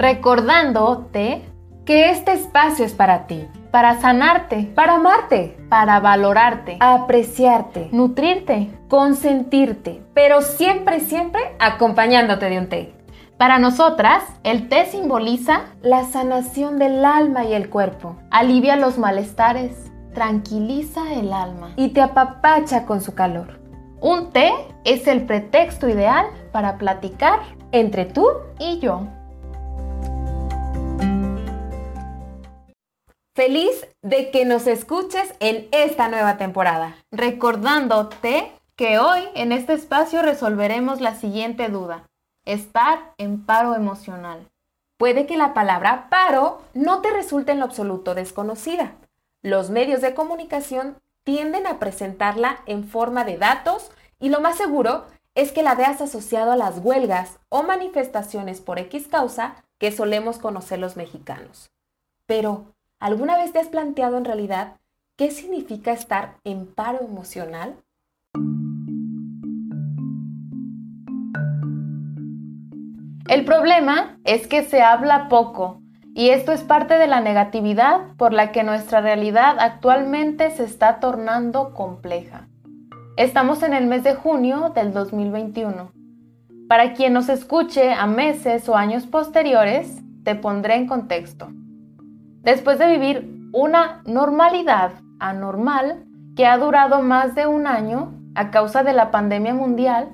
recordándote que este espacio es para ti, para sanarte, para amarte, para valorarte, apreciarte, nutrirte, consentirte, pero siempre, siempre acompañándote de un té. Para nosotras, el té simboliza la sanación del alma y el cuerpo, alivia los malestares, tranquiliza el alma y te apapacha con su calor. Un té es el pretexto ideal para platicar entre tú y yo. Feliz de que nos escuches en esta nueva temporada. Recordándote que hoy en este espacio resolveremos la siguiente duda. Estar en paro emocional. Puede que la palabra paro no te resulte en lo absoluto desconocida. Los medios de comunicación tienden a presentarla en forma de datos y lo más seguro es que la veas asociado a las huelgas o manifestaciones por X causa que solemos conocer los mexicanos. Pero, ¿alguna vez te has planteado en realidad qué significa estar en paro emocional? El problema es que se habla poco y esto es parte de la negatividad por la que nuestra realidad actualmente se está tornando compleja. Estamos en el mes de junio del 2021. Para quien nos escuche a meses o años posteriores, te pondré en contexto. Después de vivir una normalidad anormal que ha durado más de un año a causa de la pandemia mundial,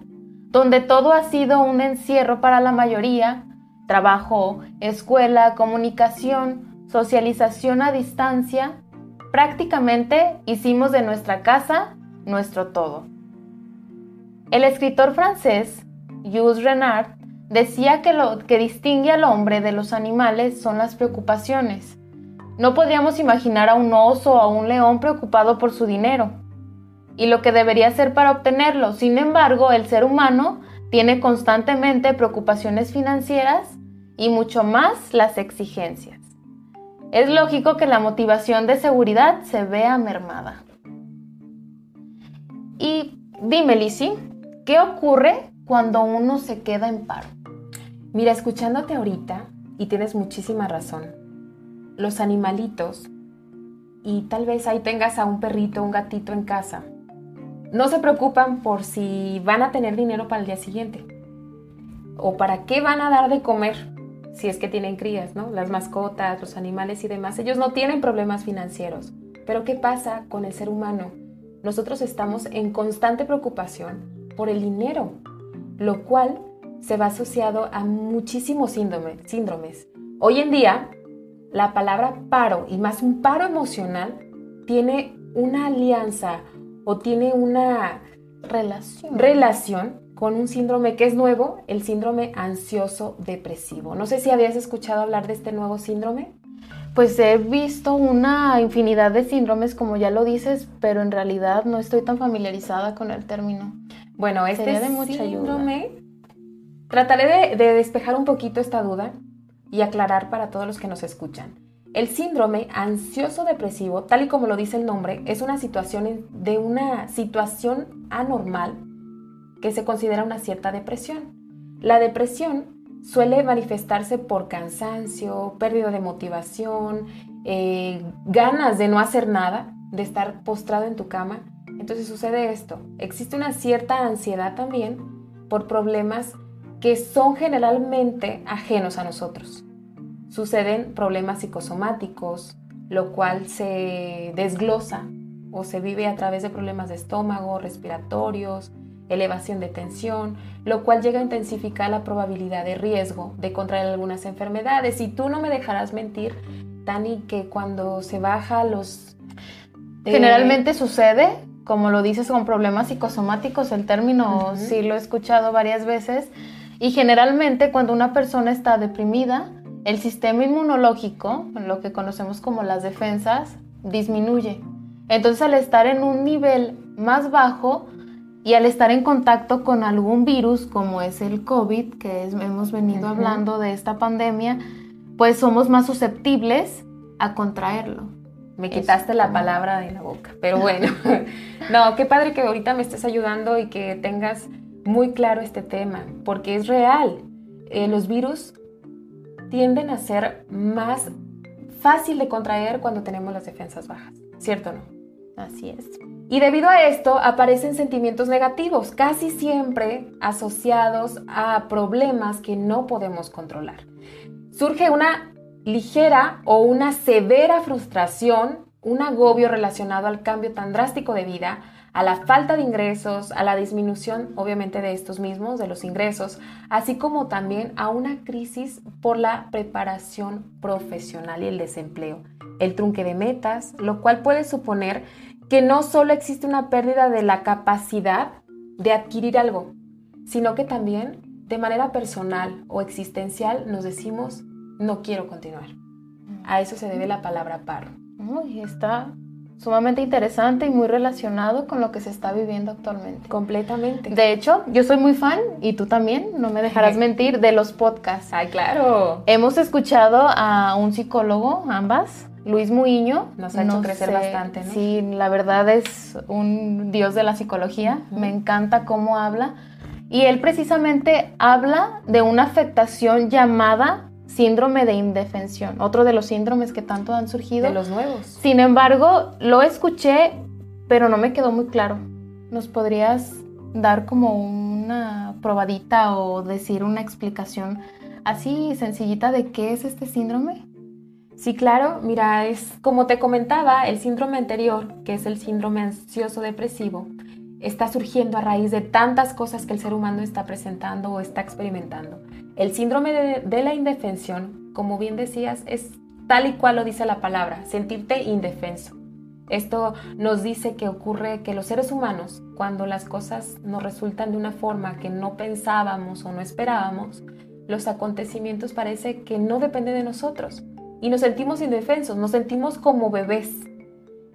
donde todo ha sido un encierro para la mayoría, trabajo, escuela, comunicación, socialización a distancia, prácticamente hicimos de nuestra casa nuestro todo. El escritor francés Jules Renard decía que lo que distingue al hombre de los animales son las preocupaciones. No podríamos imaginar a un oso o a un león preocupado por su dinero y lo que debería hacer para obtenerlo. Sin embargo, el ser humano tiene constantemente preocupaciones financieras y mucho más las exigencias. Es lógico que la motivación de seguridad se vea mermada. Y dime, Lizzy, ¿qué ocurre cuando uno se queda en paro? Mira, escuchándote ahorita, y tienes muchísima razón, los animalitos, y tal vez ahí tengas a un perrito, un gatito en casa, no se preocupan por si van a tener dinero para el día siguiente o para qué van a dar de comer si es que tienen crías, ¿no? Las mascotas, los animales y demás, ellos no tienen problemas financieros. Pero ¿qué pasa con el ser humano? Nosotros estamos en constante preocupación por el dinero, lo cual se va asociado a muchísimos síndromes. Hoy en día, la palabra paro y más un paro emocional tiene una alianza o tiene una relación. relación con un síndrome que es nuevo, el síndrome ansioso depresivo. No sé si habías escuchado hablar de este nuevo síndrome. Pues he visto una infinidad de síndromes, como ya lo dices, pero en realidad no estoy tan familiarizada con el término. Bueno, este de mucha síndrome, trataré de despejar un poquito esta duda y aclarar para todos los que nos escuchan. El síndrome ansioso depresivo, tal y como lo dice el nombre, es una situación de una situación anormal que se considera una cierta depresión. La depresión suele manifestarse por cansancio, pérdida de motivación, eh, ganas de no hacer nada, de estar postrado en tu cama. Entonces sucede esto. Existe una cierta ansiedad también por problemas que son generalmente ajenos a nosotros suceden problemas psicosomáticos, lo cual se desglosa o se vive a través de problemas de estómago, respiratorios, elevación de tensión, lo cual llega a intensificar la probabilidad de riesgo de contraer algunas enfermedades. Y tú no me dejarás mentir, Tani, que cuando se baja los... Eh, Generalmente sucede, como lo dices, con problemas psicosomáticos, el término sí lo he escuchado varias veces, y generalmente cuando una persona está deprimida, el sistema inmunológico, lo que conocemos como las defensas, disminuye. Entonces al estar en un nivel más bajo y al estar en contacto con algún virus como es el COVID, que hemos venido hablando de esta pandemia, pues somos más susceptibles a contraerlo. Me quitaste la palabra de la boca, pero bueno, no, qué padre que ahorita me estés ayudando y que tengas muy claro este tema, porque es real. Eh, los virus tienden a ser más fácil de contraer cuando tenemos las defensas bajas, ¿cierto o no? Así es. Y debido a esto aparecen sentimientos negativos, casi siempre asociados a problemas que no podemos controlar. Surge una ligera o una severa frustración, un agobio relacionado al cambio tan drástico de vida, a la falta de ingresos, a la disminución obviamente de estos mismos, de los ingresos, así como también a una crisis por la preparación profesional y el desempleo, el trunque de metas, lo cual puede suponer que no solo existe una pérdida de la capacidad de adquirir algo, sino que también de manera personal o existencial nos decimos no quiero continuar. A eso se debe la palabra paro. Uy, está sumamente interesante y muy relacionado con lo que se está viviendo actualmente. Completamente. De hecho, yo soy muy fan, y tú también, no me dejarás mentir, de los podcasts. Ay, claro. Hemos escuchado a un psicólogo, ambas, Luis Muiño. Nos ha hecho crecer bastante, ¿no? Sí, la verdad es un dios de la psicología. Me encanta cómo habla. Y él precisamente habla de una afectación llamada síndrome de indefensión, otro de los síndromes que tanto han surgido. De los nuevos. Sin embargo, lo escuché, pero no me quedó muy claro. ¿Nos podrías dar como una probadita o decir una explicación así sencillita de qué es este síndrome? Sí, claro, mira, es como te comentaba, el síndrome anterior, que es el síndrome ansioso depresivo, está surgiendo a raíz de tantas cosas que el ser humano está presentando o está experimentando. El síndrome de, la indefensión, como bien decías, es tal y cual lo dice la palabra, sentirte indefenso. Esto nos dice que ocurre que los seres humanos, cuando las cosas nos resultan de una forma que no pensábamos o no esperábamos, los acontecimientos parece que no dependen de nosotros y nos sentimos indefensos, nos sentimos como bebés,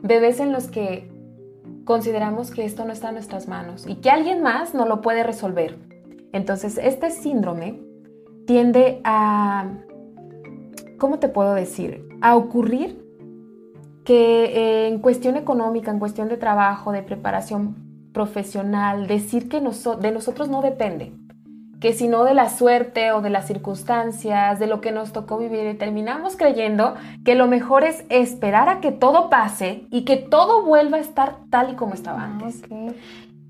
bebés en los que consideramos que esto no está en nuestras manos y que alguien más no lo puede resolver. Entonces, este síndrome tiende a, ¿cómo te puedo decir? A ocurrir que eh, en cuestión económica, en cuestión de trabajo, de preparación profesional, decir que de nosotros no depende, que sino de la suerte o de las circunstancias, de lo que nos tocó vivir, y terminamos creyendo que lo mejor es esperar a que todo pase y que todo vuelva a estar tal y como estaba ah, antes.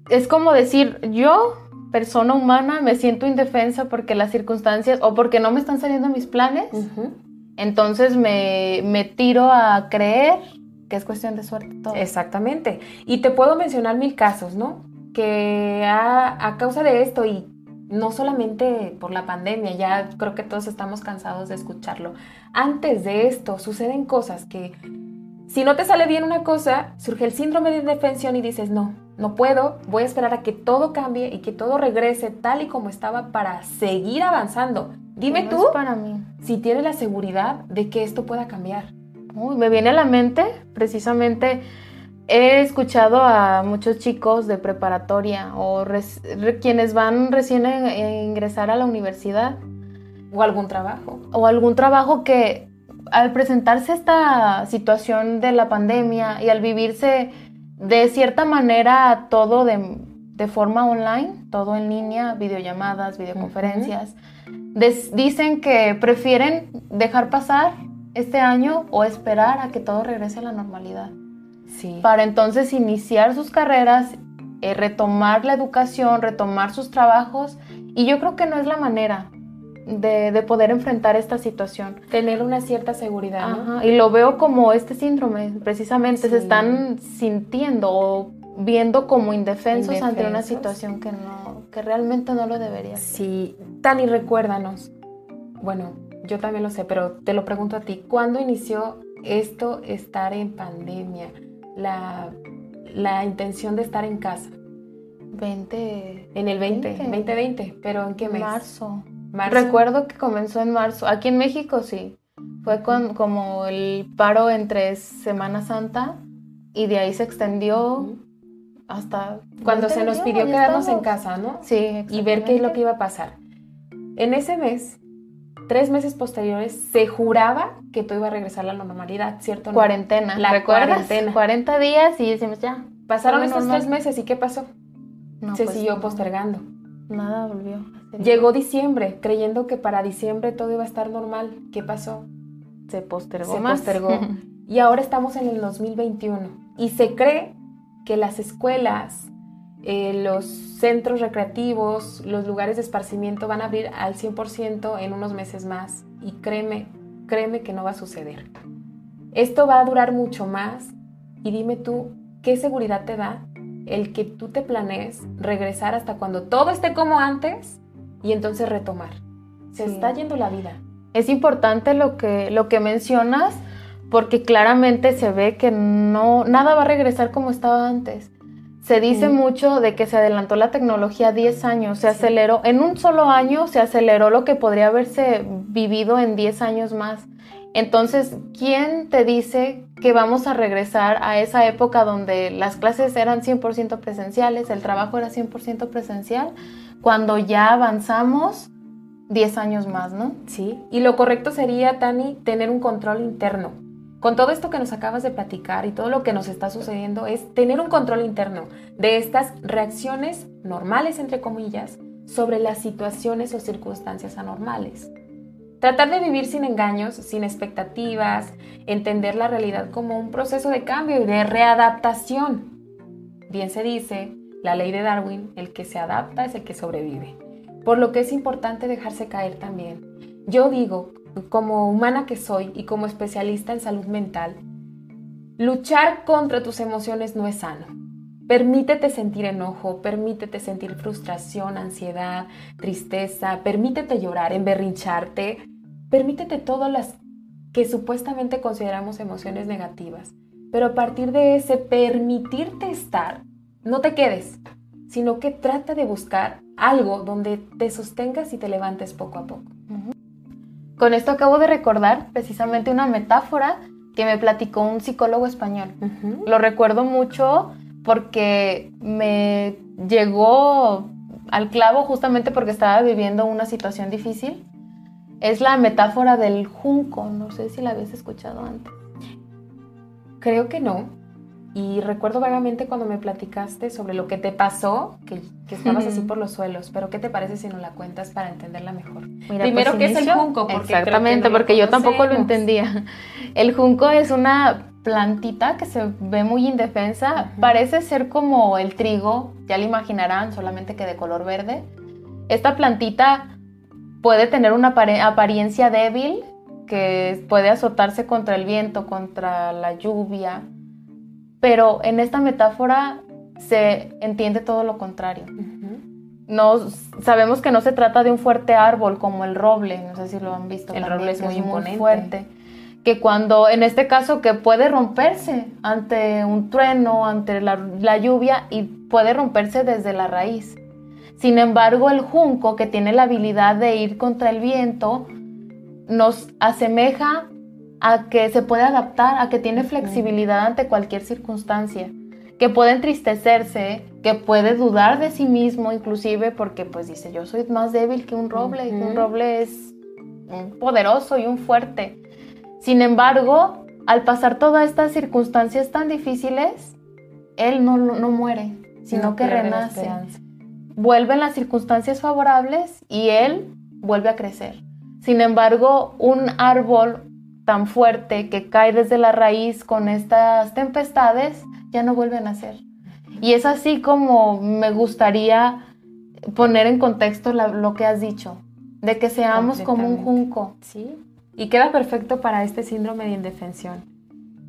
Es como decir, yo persona humana me siento indefensa porque las circunstancias o porque no me están saliendo mis planes. Entonces me, me, tiro a creer que es cuestión de suerte todo. Exactamente. Y te puedo mencionar mil casos, ¿no? Que a, a causa de esto y no solamente por la pandemia, ya creo que todos estamos cansados de escucharlo. Antes de esto suceden cosas que si no te sale bien una cosa, surge el síndrome de indefensión y dices, no, no puedo, voy a esperar a que todo cambie y que todo regrese tal y como estaba para seguir avanzando. Dime tú para mí. si tienes la seguridad de que esto pueda cambiar. Uy, me viene a la mente, precisamente, he escuchado a muchos chicos de preparatoria o quienes van recién a ingresar a la universidad. O algún trabajo. O algún trabajo que al presentarse esta situación de la pandemia y al vivirse de cierta manera todo de, forma online, todo en línea, videollamadas, videoconferencias, dicen que prefieren dejar pasar este año o esperar a que todo regrese a la normalidad. Sí. Para entonces iniciar sus carreras, eh, retomar la educación, retomar sus trabajos. Y yo creo que no es la manera de, poder enfrentar esta situación. Tener una cierta seguridad. Y lo veo como este síndrome, precisamente, se están sintiendo o viendo como indefensos, ante una situación que no, que realmente no lo debería ser. Sí, Tani, recuérdanos. Bueno, yo también lo sé, pero te lo pregunto a ti, ¿cuándo inició esto estar en pandemia? La, la intención de estar en casa. 20. En el 20, 20, 2020, pero ¿en qué mes? Marzo. Recuerdo que comenzó en marzo. Aquí en México sí. Fue con, como el paro entre Semana Santa y de ahí se extendió hasta... Cuando se nos pidió quedarnos en casa, ¿no? Sí, Y ver qué es lo que iba a pasar. En ese mes, tres meses posteriores, se juraba que todo iba a regresar a la normalidad, ¿cierto? Cuarentena. La cuarentena. 40 días y decimos ya. Pasaron estos tres meses y ¿qué pasó? se pues siguió postergando. nada volvió. Llegó diciembre, creyendo que para diciembre todo iba a estar normal. ¿Qué pasó? Se postergó. Se postergó. y ahora estamos en el 2021. Y se cree que las escuelas, eh, los centros recreativos, los lugares de esparcimiento van a abrir al 100% en unos meses más. Y créeme, créeme que no va a suceder. Esto va a durar mucho más. Y dime tú, ¿qué seguridad te da el que tú te planees regresar hasta cuando todo esté como antes y entonces retomar. Se está yendo la vida. Es importante lo que, lo que mencionas porque claramente se ve que no, nada va a regresar como estaba antes. Se dice mucho de que se adelantó la tecnología 10 años, se aceleró, en un solo año se aceleró lo que podría haberse vivido en 10 años más. Entonces, ¿quién te dice que vamos a regresar a esa época donde las clases eran 100% presenciales, el trabajo era 100% presencial, cuando ya avanzamos 10 años más, ¿no? Sí, y lo correcto sería, Tani, tener un control interno. Con todo esto que nos acabas de platicar y todo lo que nos está sucediendo es tener un control interno de estas reacciones normales, entre comillas, sobre las situaciones o circunstancias anormales. Tratar de vivir sin engaños, sin expectativas, entender la realidad como un proceso de cambio y de readaptación. Bien se dice, la ley de Darwin, el que se adapta es el que sobrevive. Por lo que es importante dejarse caer también. Yo digo, como humana que soy y como especialista en salud mental, luchar contra tus emociones no es sano. Permítete sentir enojo, permítete sentir frustración, ansiedad, tristeza, permítete llorar, emberrincharte, Permítete todas las que supuestamente consideramos emociones negativas, pero a partir de ese permitirte estar, no te quedes, sino que trata de buscar algo donde te sostengas y te levantes poco a poco. Con esto acabo de recordar precisamente una metáfora que me platicó un psicólogo español. Lo recuerdo mucho porque me llegó al clavo justamente porque estaba viviendo una situación difícil es la metáfora del junco, no sé si la habías escuchado antes. Creo que no. Y recuerdo vagamente cuando me platicaste sobre lo que te pasó, que, estabas así por los suelos. Pero ¿qué te parece si nos la cuentas para entenderla mejor? Primero, pues, ¿qué es el junco? Exactamente, porque yo tampoco lo entendía. El junco es una plantita que se ve muy indefensa. Parece ser como el trigo, ya lo imaginarán, solamente que de color verde. Esta plantita puede tener una apariencia débil que puede azotarse contra el viento, contra la lluvia, pero en esta metáfora se entiende todo lo contrario. No, sabemos que no se trata de un fuerte árbol como el roble, no sé si lo han visto. El roble es muy, fuerte. Que cuando, en este caso, que puede romperse ante un trueno, ante la lluvia y puede romperse desde la raíz. Sin embargo, el junco, que tiene la habilidad de ir contra el viento, nos asemeja a que se puede adaptar, a que tiene flexibilidad ante cualquier circunstancia, que puede entristecerse, que puede dudar de sí mismo inclusive porque pues dice, yo soy más débil que un roble, y un roble es poderoso y un fuerte. Sin embargo, al pasar todas estas circunstancias tan difíciles, él no, no muere, sino que renace vuelven las circunstancias favorables y él vuelve a crecer. Sin embargo, un árbol tan fuerte que cae desde la raíz con estas tempestades ya no vuelve a nacer. Y es así como me gustaría poner en contexto lo que has dicho, de que seamos como un junco. Sí. Y queda perfecto para este síndrome de indefensión,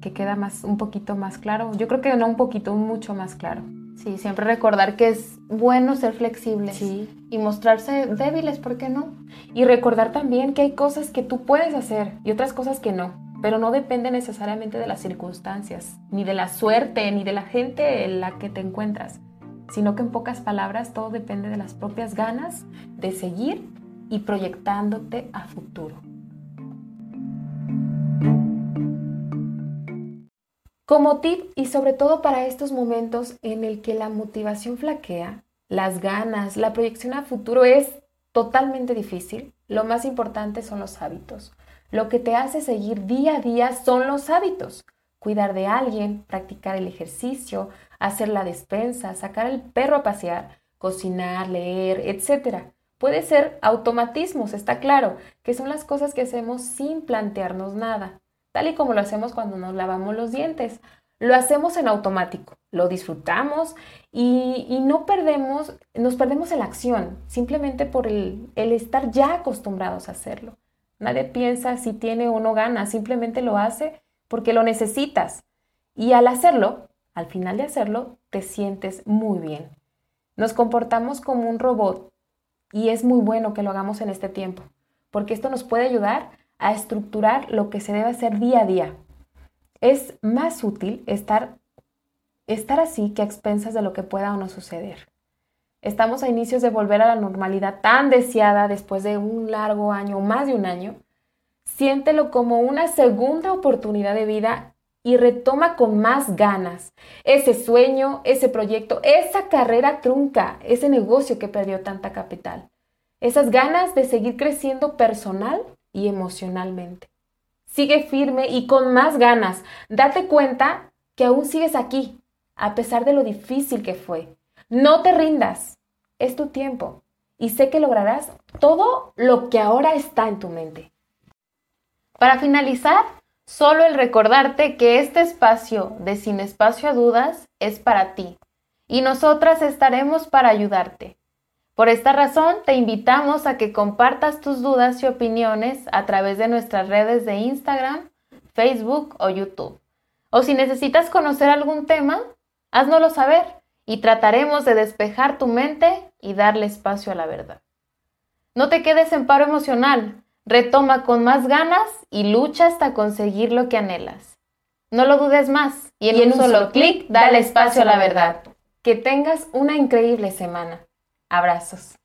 que queda más, un poquito más claro. Yo creo que no un poquito, mucho más claro. Sí, siempre recordar que es bueno ser flexibles y mostrarse débiles, ¿por qué no? Y recordar también que hay cosas que tú puedes hacer y otras cosas que no, pero no depende necesariamente de las circunstancias, ni de la suerte, ni de la gente en la que te encuentras, sino que en pocas palabras todo depende de las propias ganas de seguir y proyectándote a futuro. Como tip y sobre todo para estos momentos en el que la motivación flaquea, las ganas, la proyección a futuro es totalmente difícil, lo más importante son los hábitos. Lo que te hace seguir día a día son los hábitos. Cuidar de alguien, practicar el ejercicio, hacer la despensa, sacar al perro a pasear, cocinar, leer, etc. Puede ser automatismos, está claro, que son las cosas que hacemos sin plantearnos nada, tal y como lo hacemos cuando nos lavamos los dientes. Lo hacemos en automático, lo disfrutamos y, no perdemos, nos perdemos en la acción, simplemente por el, el estar ya acostumbrados a hacerlo. Nadie piensa si tiene o no gana, simplemente lo hace porque lo necesitas. Y al hacerlo, al final de hacerlo, te sientes muy bien. Nos comportamos como un robot y es muy bueno que lo hagamos en este tiempo, porque esto nos puede ayudar a estructurar lo que se debe hacer día a día. Es más útil estar, estar así que a expensas de lo que pueda o no suceder. Estamos a inicios de volver a la normalidad tan deseada después de un largo año más de un año. Siéntelo como una segunda oportunidad de vida y retoma con más ganas ese sueño, ese proyecto, esa carrera trunca, ese negocio que perdió tanta capital, esas ganas de seguir creciendo personal y emocionalmente. Sigue firme y con más ganas. Date cuenta que aún sigues aquí, a pesar de lo difícil que fue. No te rindas. Es tu tiempo y sé que lograrás todo lo que ahora está en tu mente. Para finalizar, Solo el recordarte que este espacio de Sin Espacio a Dudas es para ti y nosotras estaremos para ayudarte. Por esta razón, te invitamos a que compartas tus dudas y opiniones a través de nuestras redes de Instagram, Facebook o YouTube. O si necesitas conocer algún tema, háznoslo saber y trataremos de despejar tu mente y darle espacio a la verdad. No te quedes en paro emocional, Retoma con más ganas y lucha hasta conseguir lo que anhelas. No lo dudes más y en, un, solo clic dale espacio a la verdad. Que tengas una increíble semana. Abrazos.